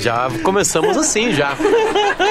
Já começamos assim, já.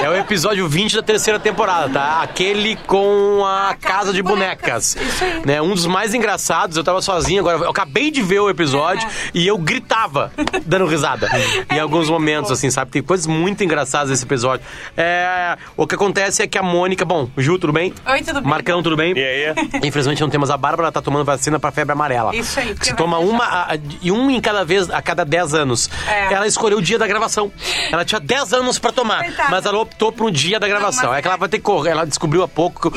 É o episódio 20 da terceira temporada, tá? Aquele com a, Casa de Bonecas. Isso aí. Né? Um dos mais engraçados, eu tava sozinho agora. Eu acabei de ver o episódio É. e eu gritava, dando risada. em alguns momentos, bom. assim, sabe? Tem coisas muito engraçadas nesse episódio. É, o que acontece é que a Mônica. Bom, Ju, tudo bem? Oi, tudo bem? Marcão, tudo bem? E aí? Infelizmente não temos a Bárbara, ela tá tomando vacina pra febre amarela. Isso aí, porque toma uma a- a- e um em cada vez a cada 10 anos. É. Ela escolheu o dia da gravação. Ela tinha 10 anos pra tomar, Coitada. mas ela optou por um dia da gravação. mas é que ela vai ter que correr. Ela descobriu há pouco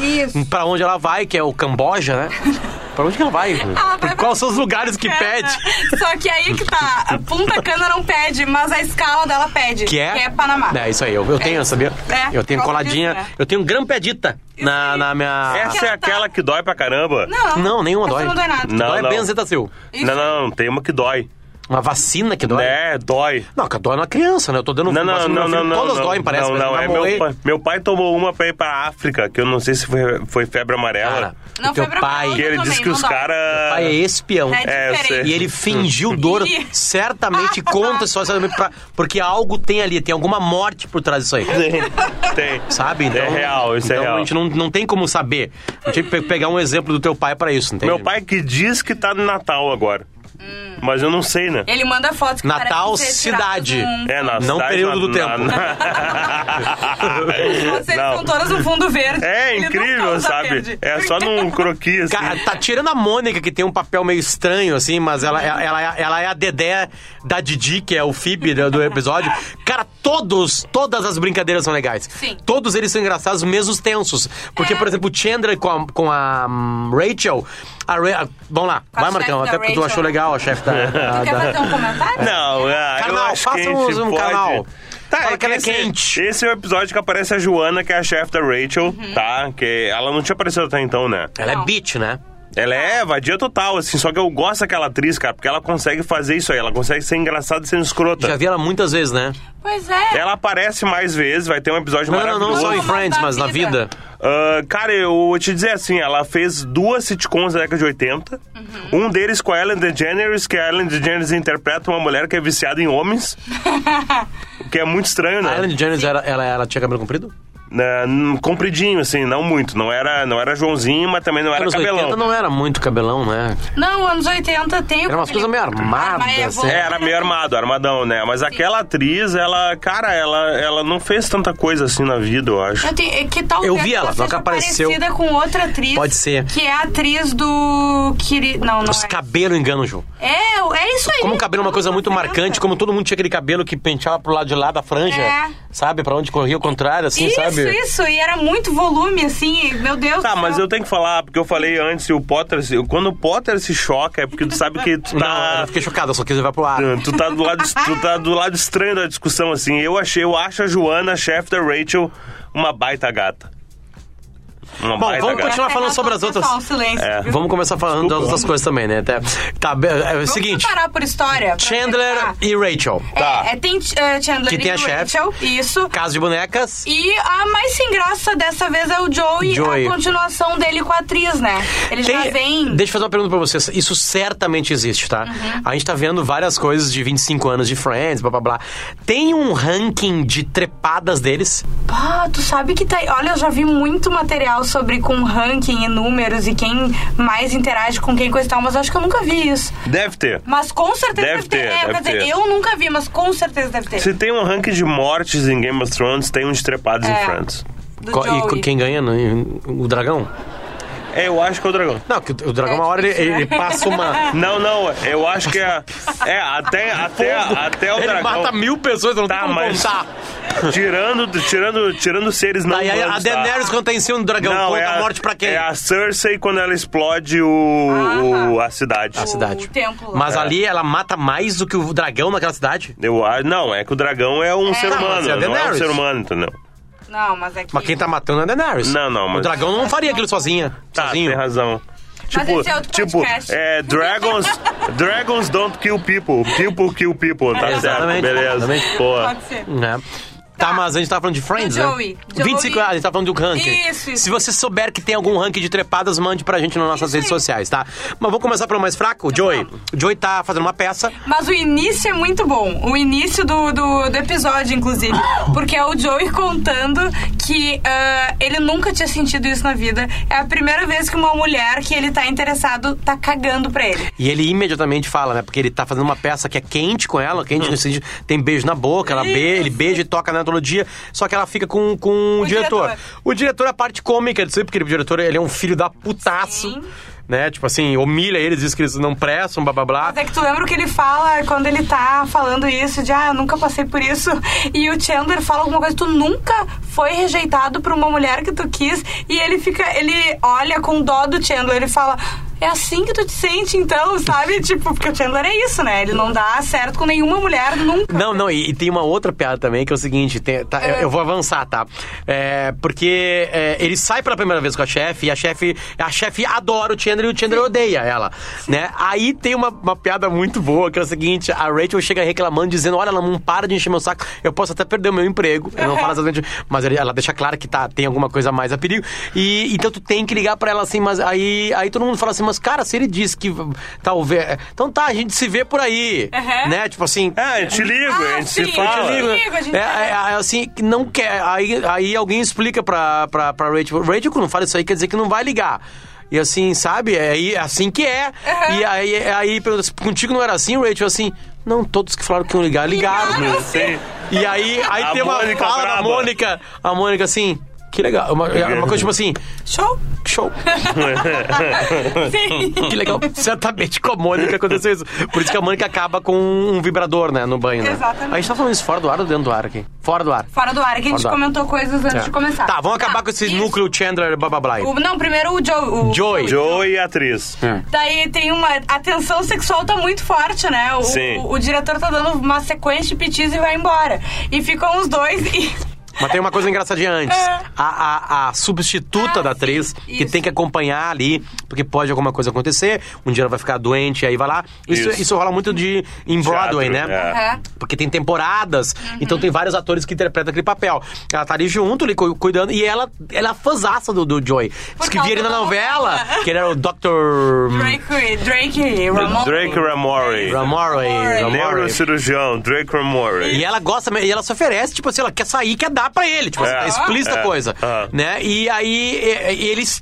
pra onde ela vai, que é o Camboja, né? pra onde que ela vai? Ela vai Quais são os lugares que pede? Só que aí que tá. a Punta Cana não pede, mas a escala dela pede. Que é? Que é Panamá. É, isso aí, eu, eu tenho, sabia? É, eu tenho causa coladinha, disso, né? eu tenho grampedita na, na minha. Essa é tá- aquela que dói pra caramba? Não, Não, nenhuma essa dói. não dói nada. Não, Dói não. benzetacil. Isso. Não, não, não, tem uma que dói. Uma vacina que dói? É, dói. Não, que dói na criança, né? Eu tô dando Não, não, vacina não, meu não, não. Todas não, doem, parece. Não, não, é meu pai. Meu pai tomou uma pra ir pra África, que eu não sei se foi, foi febre amarela. Cara, Não teu pai, que ele também, disse que os caras. pai é espião. É É. E ele fingiu dor, certamente conta só certamente pra, porque algo tem ali, tem alguma morte por trás disso aí. Tem, tem. Sabe? Então, É real, isso é então real. a gente não, não tem como saber. A gente tem que pe- pegar um exemplo do teu pai pra isso, entende? Meu pai que diz que tá no Natal agora. Mas eu não sei, né? Ele manda fotos que Natal, ser cidade. num- É, na Não cidade, período na- do tempo. na- Vocês Não. estão todas no fundo verde. É Ele incrível, sabe? verde. É só num croquis, assim. Cara, tá tirando a Mônica, que tem um papel meio estranho, assim, mas ela, ela, ela, é- ela é a Dedé da Didi, que é o Phoebe do, do episódio. Cara, todos, todas as brincadeiras são legais. Sim. Todos eles são engraçados, mesmo os tensos. Porque, É. por exemplo, o Chandler com a, com a hum, Rachel. A Ra- a- vamos lá, Com a vai, Marcão. Até porque tu Rachel. achou legal a chefe da. Da- Tu quer fazer um comentário? Não, ah, eu Canal, acho que a faça gente um- um pode... canal. Tá, Fala é que ela é esse, quente. Esse é o episódio que aparece a Joana, que é a chefe da Rachel, Uhum. tá? Que ela não tinha aparecido até então, né? Ela é Não. bitch, né? Ela é vadia total, assim, só que eu gosto daquela atriz, cara, porque ela consegue fazer isso aí, ela consegue ser engraçada e sendo escrota. Já vi ela muitas vezes, né? Pois é. Ela aparece mais vezes, vai ter um episódio Não, não, maravilhoso. não só em Friends, na mas na vida. Ah, cara, eu vou te dizer assim, ela fez duas sitcoms da década de 80. Uhum. Um deles com a Ellen DeGeneres, que a Ellen DeGeneres interpreta uma mulher que é viciada em homens. o que é muito estranho, A né? Ellen DeGeneres, ela, ela, ela tinha cabelo comprido? Hum, compridinho, assim, não muito. Não era, não era Joãozinho, mas também não era Anos cabelão. 80 não era muito cabelão, né? Não, anos 80 tem o Era umas coisas meio armadas, é, assim. É, era meio armado, armadão, né? Mas aquela atriz, ela, cara, ela, ela não fez tanta coisa assim na vida, eu acho. Eu tenho- é que talvez Eu vi ela, só que apareceu. parecida com outra atriz. Pode ser. Que é a atriz do... Não, não Os é. cabelos enganam, Ju. É, é isso aí. Como o cabelo é uma coisa muito Anos 90. marcante, como todo mundo tinha aquele cabelo que penteava pro lado de lá da franja, É. sabe? Pra onde corria o contrário, assim, Isso, sabe? Isso. E era muito volume, assim. Meu Deus Tá, mas céu. eu tenho que falar, porque eu falei antes, o Potter, se- quando o Potter se choca, é porque tu sabe que tu Não, tá. eu fiquei chocado, eu só quis levar pro ar. Tu tá, do lado, tu tá do lado estranho da discussão, assim. Eu achei, eu acho a Joana, chefe da Rachel, uma baita gata. Uma Bom, vamos gata. continuar falando sobre as outras. Um silêncio. É. Vamos começar falando das outras coisas também, né? Tá, tá, é, é o Vamos seguinte, separar por história. Chandler tentar. e Rachel. Tá. É, é, tem eh, Chandler Que e tem a. Rachel, isso. Casa de bonecas. E a mais sem graça dessa vez é o Joey, Joey. a continuação dele com a atriz, né? Ele já Tem- vem... Deixa eu fazer uma pergunta pra vocês. Isso certamente existe, tá? Uhum. A gente tá vendo várias coisas de 25 anos de Friends, blá blá blá. Tem um ranking de trepadas deles? Pá, tu sabe que tá. Olha, eu já vi muito material sobre com ranking e números e quem mais interage com quem coisa e tal, mas acho que eu nunca vi isso. Deve ter. Mas com certeza Deve deve, ter. ter, É, deve quer dizer, ter. eu nunca vi, mas com certeza deve ter. Se tem um ranking de mortes em Game of Thrones, tem uns trepados É. em Friends. E quem ganha? né? O dragão? É, eu acho que é o dragão. Não, que o dragão, uma hora, ele, ele passa uma. Não, não, eu acho que é. É, até, até, até o Ele dragão. mata mil pessoas, não Tá, tem como mas- contar. Tirando, tirando, tirando seres não Aí a, a humanos, tá? Daenerys, quando tá em cima do dragão, Não, conta é a a, morte pra quem? É a Cersei quando ela explode o, o- a cidade. A cidade. O templo. Mas É. ali ela mata mais do que o dragão naquela cidade? Eu, acho- não, é que o dragão é um ser Tá, humano, é a não é um ser humano, entendeu? Não, mas é que. Mas quem tá matando é a Daenerys. Não, não, O mas- dragão não faria aquilo sozinha. Tá, sozinho. tem razão. Mas Tipo, esse é outro tipo podcast. é, dragons, dragons don't kill people, people kill people, tá certo, Exatamente, beleza. exatamente. Pô, Pode ser. Né? Tá, mas a gente tava falando de Friends, Do né? Joey. Joey. 25, ah, a gente tava falando do ranking. Isso, isso. Se você souber que tem algum ranking de trepadas, mande pra gente nas nossas Isso redes aí. sociais, tá? Mas vamos começar pelo mais fraco, o Joey. O Joey tá fazendo uma peça. Mas o início é muito bom. O início do, do, do episódio, inclusive. Porque é o Joey contando que ah, ele nunca tinha sentido isso na vida. É a primeira vez que uma mulher que ele tá interessado tá cagando pra ele. E ele imediatamente fala, né? Porque ele tá fazendo uma peça que é quente com ela, quente no sentido, tem beijo na boca, ela be, ele beija e toca nela todo dia, só que ela fica com, com o, O diretor. diretor. O diretor é a parte cômica disso, porque o diretor ele é um filho da putaço. Sim. Né? Tipo assim, humilha eles, diz que eles não prestam, blá blá blá. Até que tu lembra o que ele fala quando ele tá falando isso, de ah, eu nunca passei por isso. E o Chandler fala alguma coisa, tu nunca foi rejeitado por uma mulher que tu quis. E ele fica, ele olha com dó do Chandler, ele fala. É assim que tu te sente, então, sabe? Tipo, porque o Chandler é isso, né? Ele não dá certo com nenhuma mulher nunca. Não, não, e, e tem uma outra piada também, que é o seguinte, tem- tá, eu, eu vou avançar, tá? É, porque é, ele sai pela primeira vez com a chefe, e a chefe a chefe adora o Chandler e o Chandler odeia ela, né? Aí tem uma, uma piada muito boa, que é o seguinte, a Rachel chega reclamando, dizendo, olha, ela não para de encher meu saco, eu posso até perder o meu emprego, eu não falo exatamente, mas ela deixa claro que tá, tem alguma coisa mais a perigo, e então tu tem que ligar pra ela assim, mas aí, aí todo mundo fala assim, mas cara, se ele disse que talvez, então tá, a gente se vê por aí, Aham. né? Tipo assim... Ah, eu te ligo, Ah, a gente sim, se eu fala. te ligo. É, a gente é, é, assim, que não quer. Aí, aí alguém explica pra, pra, pra Rachel. Rachel, quando fala isso aí, quer dizer que não vai ligar. E assim, sabe? É aí- é assim que é. Uhum. E aí, aí pergunta, assim, contigo não era assim, Rachel? Assim, não, todos que falaram que iam ligar, ligaram. Ligaram. Sim. E aí, aí A tem uma Mônica fala da. Mônica. A Mônica assim, que legal. Uma, uma coisa tipo assim, Show? show. Sim. Que legal. Certamente com a Mônica aconteceu isso. Por isso que a Mônica acaba com um vibrador, né, no banho, né? Exatamente. A gente tá falando isso fora do ar ou dentro do ar aqui? Fora do ar. Fora do ar, é que a gente comentou coisas antes É. de começar. Tá, vamos acabar com esse isso. núcleo Chandler blá blá blá. O- não, primeiro o Joe. O Joey. Joey e atriz. Daí tem uma. A tensão sexual tá muito forte, né? O, Sim. o, o diretor tá dando uma sequência de pitis e vai embora. E ficam os dois e. Mas tem uma coisa engraçadinha antes. É. A, a, a substituta Ah, da atriz, sim, que isso. tem que acompanhar ali, porque pode alguma coisa acontecer, um dia ela vai ficar doente, aí vai lá. Isso, isso. Isso. rola muito de em Broadway, Teatro, né? é. Porque tem temporadas, então tem vários atores que interpretam aquele papel. Ela tá ali junto, ali, cu- cuidando, e ela, ela é fãzaça do, do Joey. Diz que via ele na novela, novela. que ele era o Dr. Drake, Drake, Ramon. Drake Ramore. Ramore. Ramore. Neurocirurgião, Drake Ramore. E ela gosta, e ela se oferece, tipo assim, ela quer sair, quer dar pra ele. Tipo, É. é. explícita a É. coisa. Ah. Né? E aí e- e eles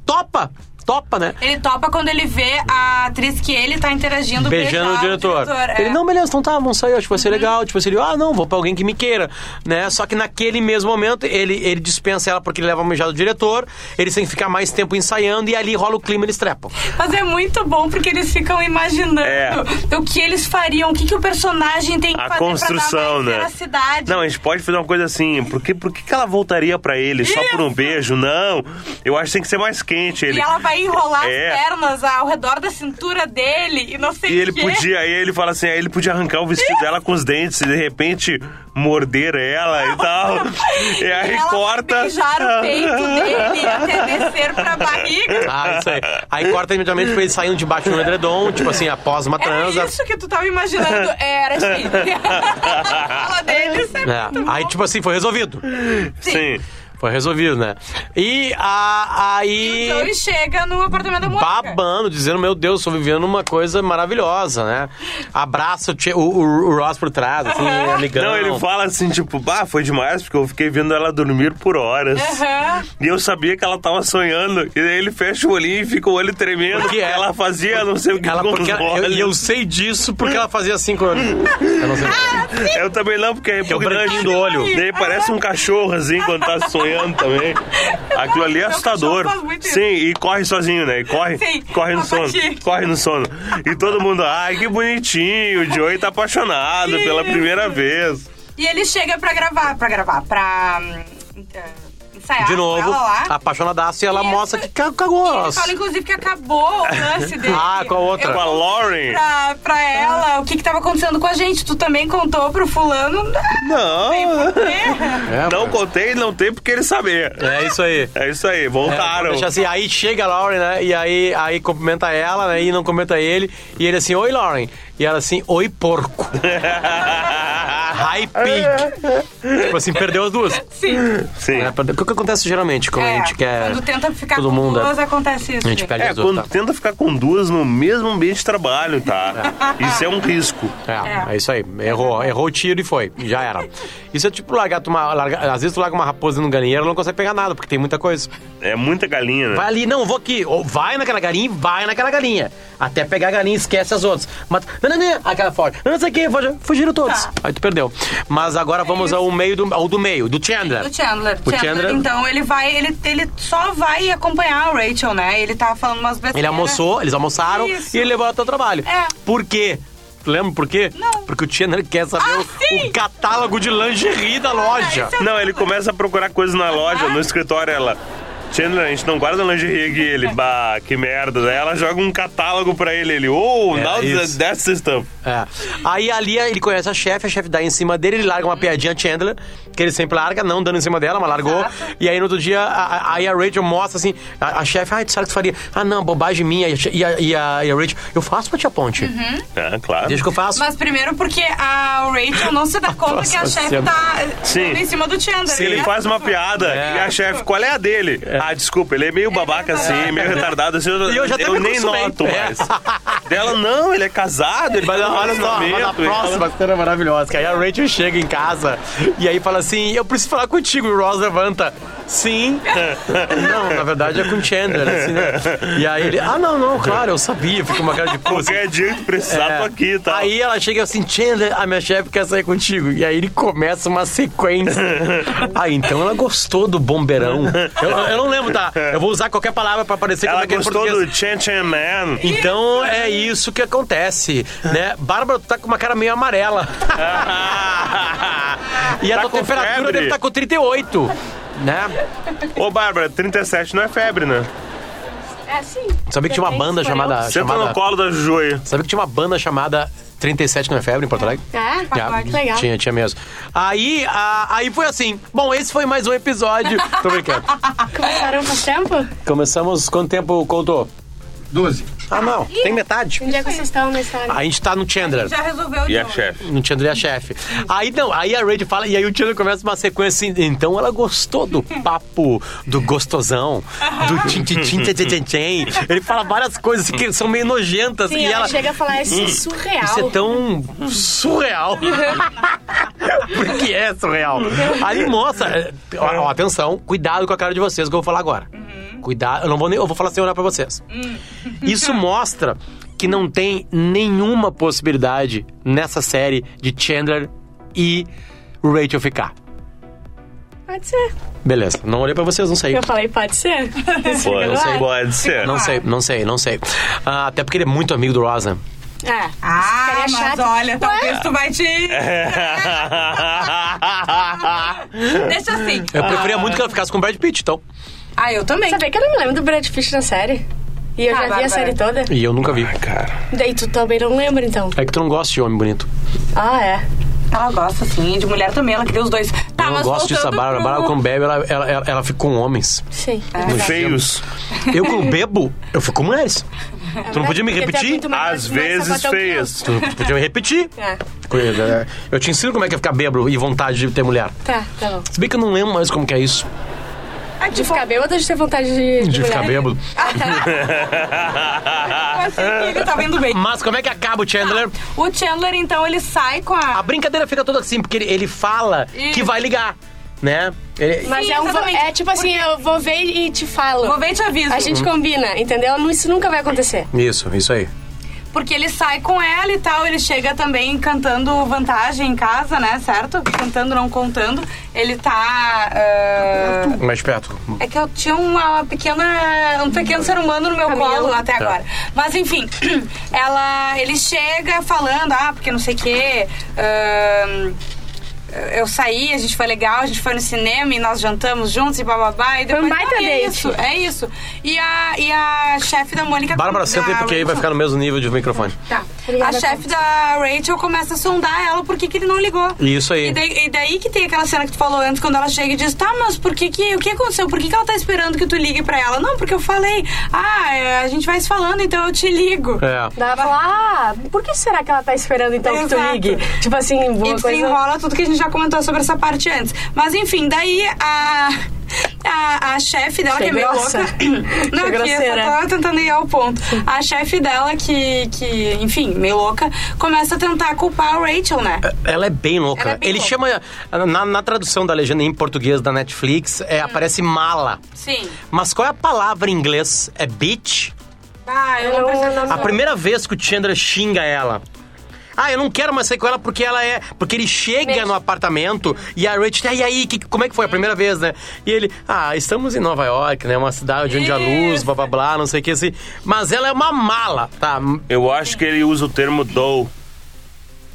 topa, né? Ele topa quando ele vê a atriz que ele tá interagindo Beijando o beijar diretor. é. Ele, não, beleza, então tá, vamos sair, acho que vai ser legal. Tipo assim, ele, ah, não, vou pra alguém que me queira, né? Só que naquele mesmo momento, ele, ele dispensa ela porque ele leva uma mijada do diretor, eles têm que ficar mais tempo ensaiando e ali rola o clima, eles trepam. Mas é muito bom porque eles ficam imaginando É. o que eles fariam, o que, que o personagem tem que A fazer construção, né? veracidade. Não, a gente pode fazer uma coisa assim. Por que, por que, ela voltaria pra ele só por um Isso. beijo? Não. Eu acho que tem que ser mais quente. Ele, E ela vai enrolar É. as pernas ao redor da cintura dele e não sei E ele quê. podia, aí ele fala assim, aí ele podia arrancar o vestido dela com os dentes e de repente morder ela e tal. E aí ela corta. Beijar o peito dele até descer pra barriga. Ah, isso aí. Aí corta imediatamente pra eles saindo debaixo do edredom, tipo assim, após uma Era transa. isso que tu tava imaginando. Era assim. a fala deles é, É. muito Aí, tipo assim, foi resolvido. Sim. Foi resolvido, né? E a, aí. Então ele chega no apartamento da Mônica. babando, dizendo, meu Deus, estou vivendo uma coisa maravilhosa, né? Abraça o, o, o- o Ross por trás, assim, amigão. Não, ele fala assim, tipo, bah, foi demais, porque eu fiquei vendo ela dormir por horas. E eu sabia que ela tava sonhando. E daí ele fecha o olhinho e fica o olho tremendo. Porque Porque ela- ela fazia não sei o que Ela, com porque ela- eu, e eu sei disso porque ela fazia assim com o olho. Eu não sei. Eu também não, porque é Que é o branquinho do olho. Daí parece um cachorro, assim, quando tá sonhando também. Aquilo ali é assustador. Sim, e corre sozinho, né? E corre, Sim, corre no sono. Corre no sono. E todo mundo, ai, que bonitinho, o Joey tá apaixonado pela primeira vez. E ele chega pra gravar, pra gravar, pra hum, ensaiar De novo, ela lá. apaixonadaço, e ela Isso. mostra que ca- cagou. Ele fala, inclusive, que acabou o lance dele. Ah, com a outra. Eu Com a Lauren. Pra, pra ela, o que que tava acontecendo com a gente. Tu também contou pro fulano. Não, É, não contei, não tem porque ele sabia. É isso aí. É isso aí, É, voltaram. deixa assim, aí chega a Lauren, né? E aí, aí cumprimenta ela, né? E não cumprimenta ele. E ele assim, oi, Lauren. E ela assim, oi, porco. High pig. tipo assim, perdeu as duas. Sim. Sim. É, O que acontece geralmente quando a É, gente quer. Quando tenta ficar todo com mundo, duas, acontece isso. A gente perde É, as duas. quando tá? tenta ficar com duas no mesmo ambiente de trabalho, tá? Isso é um risco. É, é, É. isso aí. Errou, errou o tiro e foi. Já era. Isso é tipo largar uma. largar- às vezes tu larga uma raposa no galinheiro e não consegue pegar nada, porque tem muita coisa. É muita galinha, né? Vai ali, não, vou aqui. Ou vai naquela galinha e vai naquela galinha. Até pegar a galinha e esquece as outras. Mas, não, aquela fora. Não sei o que, fugiram- todos. Tá. Aí tu perdeu. Mas agora vamos ao meio do, ao do meio, do Chandler. O Chandler. O Chandler- Então, ele vai, ele, ele só vai acompanhar a Rachel, né? Ele tá falando umas besteiras. Ele almoçou, eles almoçaram Isso. e ele levou até o trabalho. É. Por quê? Tu lembra por quê? Não. Porque o Chandler quer saber Ah, o, o catálogo de lingerie da loja. esse é Não, ele começa a procurar coisas na loja, no escritório, ela. Chandler, a gente não guarda lingerie aqui. Ele, bah, que merda. Daí ela joga um catálogo pra ele. Ele, oh, É, now isso. that's the stuff. É. Aí ali ele conhece a chefe, a chefe dá em cima dele, ele larga uma piadinha Chandler, que ele sempre larga, não dando em cima dela, mas largou. Exato. E aí no outro dia, a- a- aí a Rachel mostra assim, a, a chefe, ai, tu sabe o que tu faria? Ah, não, bobagem minha. E a, e a, e a- Rachel, eu faço pra tia Ponte. É, claro. Deixa que eu faço. Mas primeiro porque a Rachel não se dá conta que a chefe tá Sim. em cima do Chandler. Se ele né? faz uma piada É. e a chefe, qual é a dele? Ah, desculpa, ele é meio babaca assim, meio retardado assim. Eu, E eu já até me nem noto É. mais. Dela, não, ele é casado, ele Mas um olha só, mas a próxima cena é maravilhosa, que aí a Rachel chega em casa e aí fala assim, eu preciso falar contigo, e o Ross levanta. Sim. não, na verdade é com Chandler, assim, né? E aí ele, ah, não, não, claro, eu sabia, fica uma cara de pô, Qualquer dia que precisar, tô aqui, tá? É. Aí ela chega assim, Chandler, a minha chefe quer sair contigo. E aí ele começa uma sequência. ah, então ela gostou do bombeirão. Eu, eu não lembro, tá? Eu vou usar qualquer palavra pra parecer como Ela é que é gostou do Chan Chan Man. Então é isso que acontece, né? Bárbara, tu tá com uma cara meio amarela. e a Tá tua temperatura febre? deve estar com 38, né? Ô, Bárbara, 37 não é febre, né? É, sim. Sabia que tinha uma Depende, banda se for chamada... Senta chamada no colo da Juju aí. sabia que tinha uma banda chamada 37 não é febre em Porto Alegre? É? Pagode. Legal. Tinha, tinha mesmo. Aí, a- aí foi assim. Bom, esse foi mais um episódio. Tô brincando. Começaram faz tempo? Começamos quanto tempo contou? 12. Ah, não. Tem metade. Onde é que vocês estão na história? A gente tá no Chandler. Já resolveu o E a chefe? No Chandler e a chefe. Aí não, aí a Rachel fala, e aí o Chandler começa uma sequência assim. Então ela gostou do papo do gostosão, do tim tim tim tim tim tim. Ele fala várias coisas assim, que são meio nojentas. Sim, e ela, ela. chega a falar, isso é surreal. Isso é tão surreal. Porque é surreal. Ali mostra. ó, ó, atenção, cuidado com a cara de vocês que eu vou falar agora. Cuidado, eu não vou nem. Eu vou falar sem olhar pra vocês. Isso mostra que não tem nenhuma possibilidade nessa série de Chandler e Rachel ficar. Pode ser. Beleza, não olhei pra vocês, não sei. Eu falei, pode ser. Pode, pode ser. Não sei, não sei, não sei. Ah, até porque ele é muito amigo do Rosa. É. Ah, Ficaria mas chato. olha, Ué? talvez tu vai te... Deixa assim. Eu preferia muito que ela ficasse com o Brad Pitt, então. Ah, eu também. Sabia que eu não me lembro do Brad Pitt na série? E eu Tá, já vi Bárbara. a série toda. E eu nunca vi. Cara. Daí tu também não lembra, então. É que tu não gosta de homem bonito. Ah, é. Ela gosta, sim. De mulher também, ela queria os dois. Tá, eu não gosto disso. A Bárbara, pro- Bárbara quando bebe, ela, ela, ela, ela fica com homens. Sim. É. Feios. Eu quando bebo, eu fico com mulheres. Tu não podia me é repetir? Às mais vezes feias. Tu não podia me repetir. É. Coisa, Eu te ensino como é que é ficar bêbado e vontade de ter mulher. Tá, tá bom. Se bem que eu não lembro mais como que é isso. De ficar bêbado ou de ter vontade de, De ficar bêbado. Ele tava indo bem. Mas como é que acaba o Chandler? O Chandler, então, ele sai com A a... brincadeira fica toda assim, porque ele, ele fala Isso. que vai ligar, né? Ele- Mas Sim, é, um, é tipo assim, eu vou ver e te falo. Vou ver e te aviso. A gente combina, entendeu? Isso nunca vai acontecer. Isso, isso aí. Porque ele sai com ela e tal, ele chega também cantando vantagem em casa, né? Certo? Cantando, não contando. Ele tá. ah, Mais perto. É que eu tinha uma pequena, um pequeno ser humano no meu Camelo. colo até agora. Mas enfim, ela, ele chega falando, ah, porque não sei o quê. ahn, eu saí, a gente foi legal, a gente foi no cinema e nós jantamos juntos e bababá. E depois, um baita "Ah, e é date." isso, é isso. E a, e a chefe da Mônica... Bárbara, senta aí, porque aí vai Rachel- ficar no mesmo nível de microfone. Tá. Obrigada, a chefe da Rachel começa a sondar ela por que, que ele não ligou. Isso aí. E daí, e daí que tem aquela cena que tu falou antes, quando ela chega e diz, tá, mas por que que, o que aconteceu? Por que que ela tá esperando que tu ligue pra ela? Não, porque eu falei, ah, é, a gente vai se falando, então eu te ligo. É. Daí ela fala, ah, por que será que ela tá esperando então que tu Exato. ligue? Tipo assim, E boa coisa... desenrola tudo que a gente já comentou sobre essa parte antes. Mas enfim, daí a. A, a chefe dela, que é meio louca. Não, Achei que eu só tava tentando ir ao ponto. A chefe dela, que, que, enfim, meio louca, começa a tentar culpar a Rachel, né? Ela é bem louca. Ela é bem Ele louca. chama. Na, na tradução da legenda em português da Netflix, é, aparece mala. Sim. Mas qual é a palavra em inglês? É bitch? Ah, eu não não- preciso. não- A primeira vez que o Chandler xinga ela. Ah, eu não quero mais sair com ela porque ela é. Porque ele chega Mexe. no apartamento e a Rachel, "Ah, e aí, que, como é que foi a primeira vez, né? E ele, ah, estamos em Nova York, né? Uma cidade onde há luz, blá blá blá, não sei o que assim. Mas ela é uma mala, tá? Eu acho que ele usa o termo do.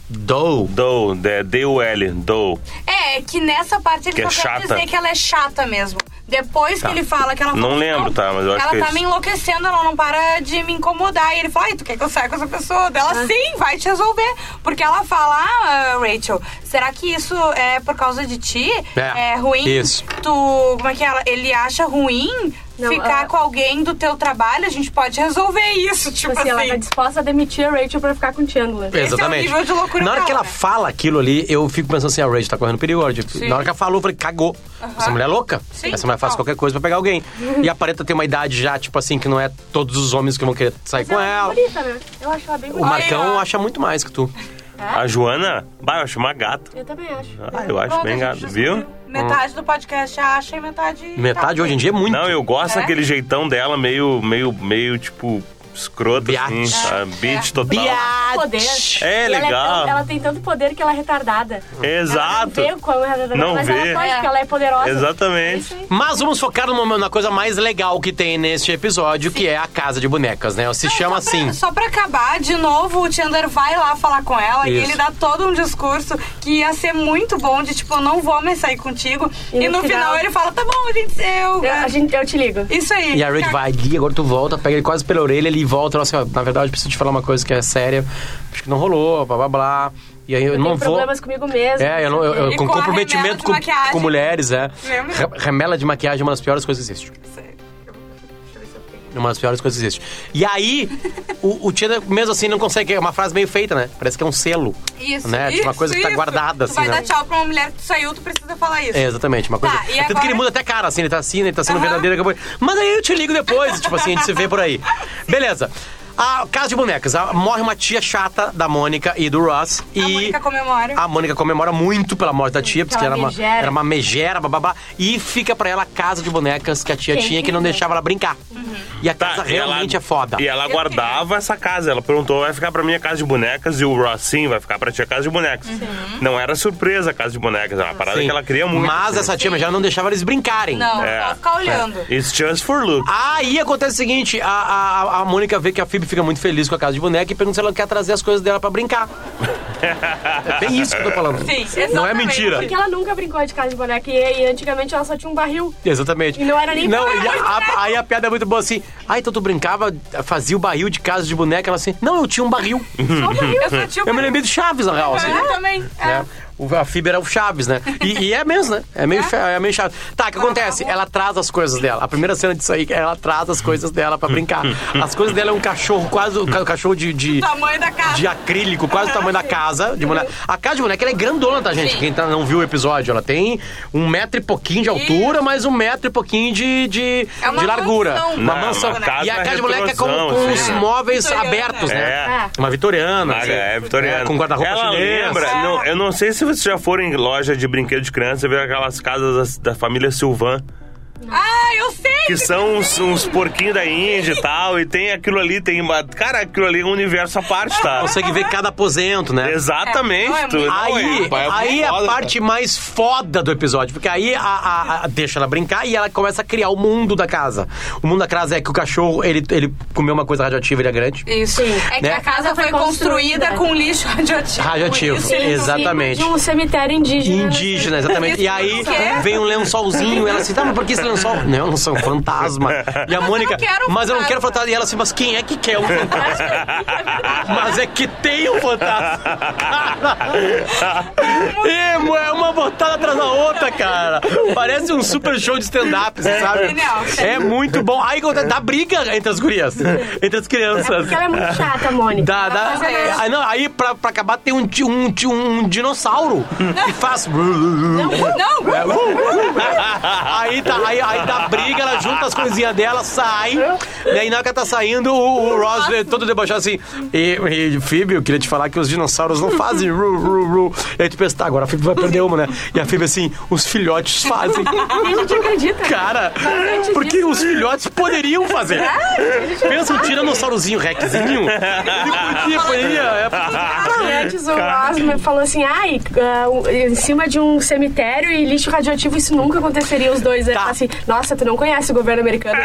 Do. Do, é D-U-L, do. É, é que nessa parte ele Que é só quer chata. dizer que ela é chata mesmo. Depois que ele fala que ela Não lembro, tá, mas eu acho ela que é tá isso. me enlouquecendo, ela não para de me incomodar. E ele fala, ai, tu quer que eu saia com essa pessoa? Dela, sim, vai te resolver. Porque ela fala, ah, Rachel, será que isso é por causa de ti? É, ruim? isso. Tu, como é que ela, ele acha ruim Não, ficar ah. com alguém do teu trabalho? A gente pode resolver isso, tipo Tipo assim, ela assim. tá disposta a demitir a Rachel pra ficar com o Chandler. Exatamente. nível de loucura na hora que ela fala aquilo ali, eu fico pensando assim, a Rachel tá correndo perigo. Tipo, Sim. Na hora que ela falou, eu falei, cagou. Essa mulher é louca. Sim, Essa mulher faz total. qualquer coisa pra pegar alguém. e aparenta ter uma idade já, tipo assim, que não é todos os homens que vão querer sair Mas com ela é bonita, né? Eu acho ela bem O bonita. Marcão ó. acha muito mais que tu. A Joana, bah, eu acho uma gata. Eu também acho. Ah, eu acho Bom, bem a gente viu? Metade do podcast acha e metade. Metade tá. hoje em dia é muito. Não, eu gosto É? daquele jeitão dela, meio, meio, meio, tipo, escroto, assim, Biatch. sabe? Beat total. Poder. Biatch. É, E ela legal. tão- ela tem tanto poder que ela é retardada. Exato. Ela não vê como é retardada, Não mas vê. ela pode, É. porque ela é poderosa. Exatamente. É. Mas vamos focar numa, na coisa mais legal que tem neste episódio, que é a casa de bonecas, né? Se chama só pra, assim. Só pra acabar, de novo, o Chandler vai lá falar com ela e Isso. ele dá todo um discurso que ia ser muito bom, de tipo, eu não vou mais sair contigo. E, E no, no final... final ele fala, tá bom, a gente, eu... Eu, a gente, eu te ligo. Isso aí. E a Rachel vai, Gui, agora tu volta, pega ele quase pela orelha, ele volta, assim, na verdade, preciso te falar uma coisa que é séria, acho que não rolou, blá blá blá. E aí eu, Eu não tenho vou. problemas comigo mesmo. É, eu, não, eu, eu- com comprometimento com, com mulheres, é. Lembra? Re- Remela de maquiagem é uma das piores coisas que existe. Uma das piores coisas que existe. E aí, o, o Chandler, mesmo assim, não consegue. É uma frase meio feita, né? Parece que é um selo. Isso, né? isso, uma coisa que tá isso. guardada, Tu assim, vai né? dar tchau pra uma mulher que tu saiu, tu precisa falar isso. É, exatamente, uma coisa. Tá, e é tanto agora- que ele muda até cara, assim, ele tá assim, ele tá sendo Aham. verdadeiro. Mas aí eu te ligo depois, tipo assim, a gente se vê por aí. Beleza. A casa de bonecas. a- morre uma tia chata da Mônica e do Ross. A e Mônica comemora. A Mônica comemora muito pela morte da tia, porque Aquela era uma, megera. era uma megera, bababá. E fica pra ela a casa de bonecas que a tia Quem tinha que não deixava ela brincar. E a casa Tá, e ela- realmente é foda. E ela guardava essa casa. Ela perguntou: vai ficar pra minha casa de bonecas? E o Ross, sim, vai ficar pra tia casa de bonecas. Não era surpresa a casa de bonecas, era uma parada Sim. que ela queria muito. Mas assim. essa tia megera não deixava eles brincarem. Não, É. só ficar olhando. It's just for look. Aí acontece o seguinte, a, a, a Mônica vê que a Phoebe fica muito feliz com a casa de boneca e pergunta se ela quer trazer as coisas dela pra brincar. é bem isso que eu tô falando. Sim, Não é exatamente. mentira. Porque ela nunca brincou de casa de boneca e, e antigamente ela só tinha um barril. Exatamente. E não era nem Não, e a- a- aí a piada é muito boa assim. Ah, então tu brincava, fazia o barril de casa de boneca? Ela assim, não, eu tinha um barril. Só um barril. Eu só tinha eu me lembrei do Chaves, na real. Assim. Eu também. É. É. O, a Phoebe era o Chaves, né? E, e é mesmo, né? É meio, cha- é meio Chaves. Tá, o que acontece? Ela traz as coisas dela. A primeira cena disso aí, ela traz as coisas dela pra brincar. As coisas dela é um cachorro, quase o ca- cachorro de, de, Tamanho da casa. de acrílico, quase o tamanho da casa de boneca. A casa de boneca ela é grandona, tá, gente? Sim. Quem tá, não viu o episódio, ela tem um metro e pouquinho de altura, mais um metro e pouquinho de, de, É uma de largura. mansão. Uma Não, é mansão. Uma casa e a casa de boneca é com, retrosão, com assim. os móveis Vitoriana. abertos, né? É. Uma vitoriana. Ah, assim. é, Vitoriana. É, com guarda-roupa Ela chinês. lembra, É. não, eu não sei se vocês já foram em loja de brinquedo de criança, você vê aquelas casas da, da família Silvan, Ah, eu sei! que são uns, uns porquinhos da Índia e tal, e tem aquilo ali, tem uma... Cara, aquilo ali é um universo à parte, tá? Consegue ver cada aposento, né? Exatamente. É, é tu- Aí, é- é aí é a foda, parte mais foda do episódio, porque aí a, a- a- deixa ela brincar e ela começa a criar o mundo da casa. O mundo da casa é que o cachorro, ele, ele comeu uma coisa radioativa, ele é grande. Isso. É que Né? a casa foi construída construída. com lixo radioativo. Radioativo. Isso Exatamente. De um cemitério indígena. né? Indígena, exatamente. E aí Isso. vem um lençolzinho, ela assim, tá, mas por que lençol. Não, eu não sou um fantasma. E a Mônica, quero um mas eu não quero fantasma. E ela assim, mas quem é que quer um fantasma? mas é que tem um fantasma. É uma botada atrás da outra, cara. Parece um super show de stand-up, você sabe? É sério. muito bom. Aí dá briga entre as gurias, entre as crianças. Porque ela é muito chata, Mônica. Dá, dá. Mas é- Aí, não, aí pra, pra acabar tem um, um, um dinossauro que faz. Não, Aí, tá, aí, aí dá briga, ela junta as coisinhas dela, sai. E aí na hora que ela tá saindo, o, o Ross vê todo debochado assim. E, e Phoebe, eu queria te falar que os dinossauros não fazem ru, ru, ru. E aí tu pensa, tá, agora a Phoebe vai perder uma, né? E a Phoebe assim, os filhotes fazem. E a gente acredita. Cara, porque disso- os filhotes poderiam fazer. Pensa um tiranossaurozinho rexzinho. Ele podia, poderia. É, E antes o falou assim, ai, ah, em cima de um cemitério e lixo radioativo, isso nunca aconteceria os dois. Ele Tá. fala assim, nossa, tu não conhece o governo americano.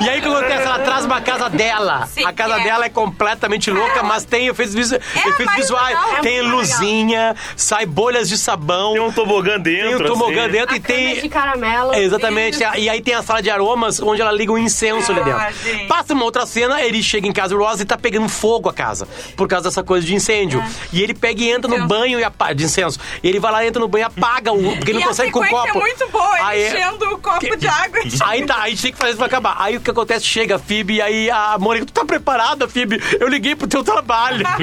E aí o que acontece? Ela traz uma casa dela. Sim, a casa é. dela é completamente louca, mas tem efeitos, visu- efeitos mais visuais. legal, é tem luzinha, sai bolhas de sabão, Tem um tobogã dentro. tem um tobogã assim. dentro A e tem. é de caramelo. É, Exatamente. E aí tem a sala de aromas onde ela liga um incenso ali dentro. Ah, gente. Passa uma outra cena, ele chega em casa, o Ross, e tá pegando fogo a casa. Por causa dessa coisa de incêndio. E ele pega e entra no banho e apaga. De incenso. E ele vai lá, entra no banho e apaga o. Porque ele e não consegue a com o sequência copo. é muito boa, Aí- enchendo o copo de água. Aí tá, aí tem que fazer isso pra acabar. Aí o que acontece? Chega a Phoebe e aí a Mônica, tu tá preparada, Phoebe? Eu liguei pro teu trabalho.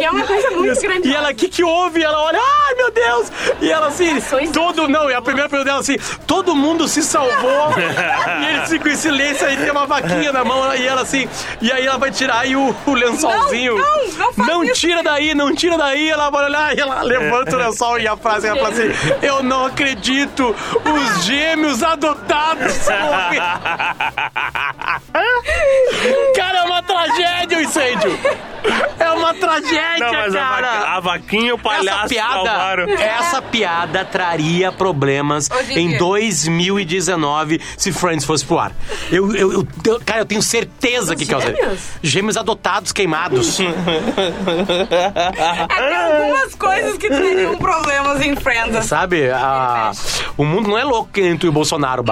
E é uma coisa muito grande. E ela, o que que houve? E ela olha, ai meu Deus! E ela assim, todo, não, e a primeira pergunta dela assim, todo mundo se salvou. e eles ficam em silêncio, aí tem uma vaquinha na mão, e ela assim, e aí ela vai tirar aí o, o lençolzinho. Não, não, não faz Não isso. tira daí, não tira daí. Ela vai olhar e ela levanta o lençol e a frase ela fala assim, eu não acredito, os gêmeos adotados. Cara, é uma tragédia o incêndio. É uma tragédia, Não, mas a, cara. vaca, a vaquinha e o palhaço essa piada, salvaram. essa piada traria problemas Hoje em em dia. 2019 se Friends fosse pro ar. Eu, eu, eu- eu- cara, eu tenho certeza que causaria. gêmeos? Gêmeos adotados queimados. É, tem algumas coisas que teriam problemas em Friends. Sabe? A- o mundo não é louco que nem tu e o Bolsonaro.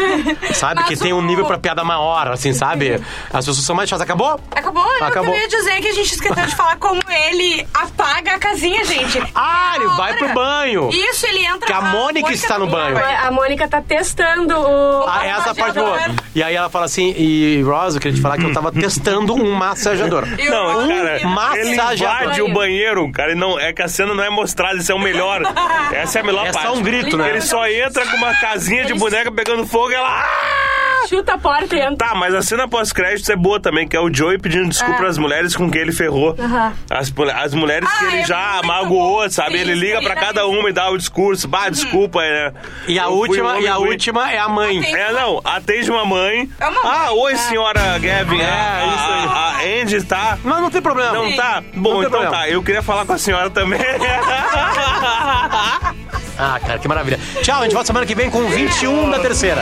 Sabe? Mas que tem um o- nível pra piada maior, assim, sabe? As pessoas são mais chatas. Acabou? Acabou? Eu Acabou. queria dizer que a gente esqueceu de falar como ele apaga a casinha, gente. Ah, ele vai pro banho. Isso, ele entra... Que a Mônica está no banho. A Mônica tá testando o. Ah, essa parte boa. E aí ela fala assim, e Rosa, eu queria te falar que eu tava testando um massageador. Não, Ross- cara, ele massageador. invade o banheiro, cara. e Não, é que a cena não é mostrada, isso é o melhor. Essa é a melhor É parte. só um grito, né? Ele só entra com uma casinha de boneca pegando fogo e ela. "Ah!" Chuta a porta e entra. Tá, mas a cena pós-créditos é boa também, que é o Joey pedindo desculpa às mulheres com quem ele ferrou. Aham. As, as mulheres que Ah, ele é já muito magoou, bom. sabe? Sim, ele liga sim, pra cada uma e dá o discurso. Bah, desculpa, é. E a eu fui um última, homem e a ruim." última é a mãe. É, não, atende uma mãe. É uma mãe. Ah, oi, senhora Gavin. É, a, isso aí. A, a Andy tá. Mas não tem problema. Não Sim. tá? Bom, tem então problema. tá. Eu queria falar com a senhora também. Ah, cara, que maravilha. Tchau, a gente volta semana que vem com 21 da terceira.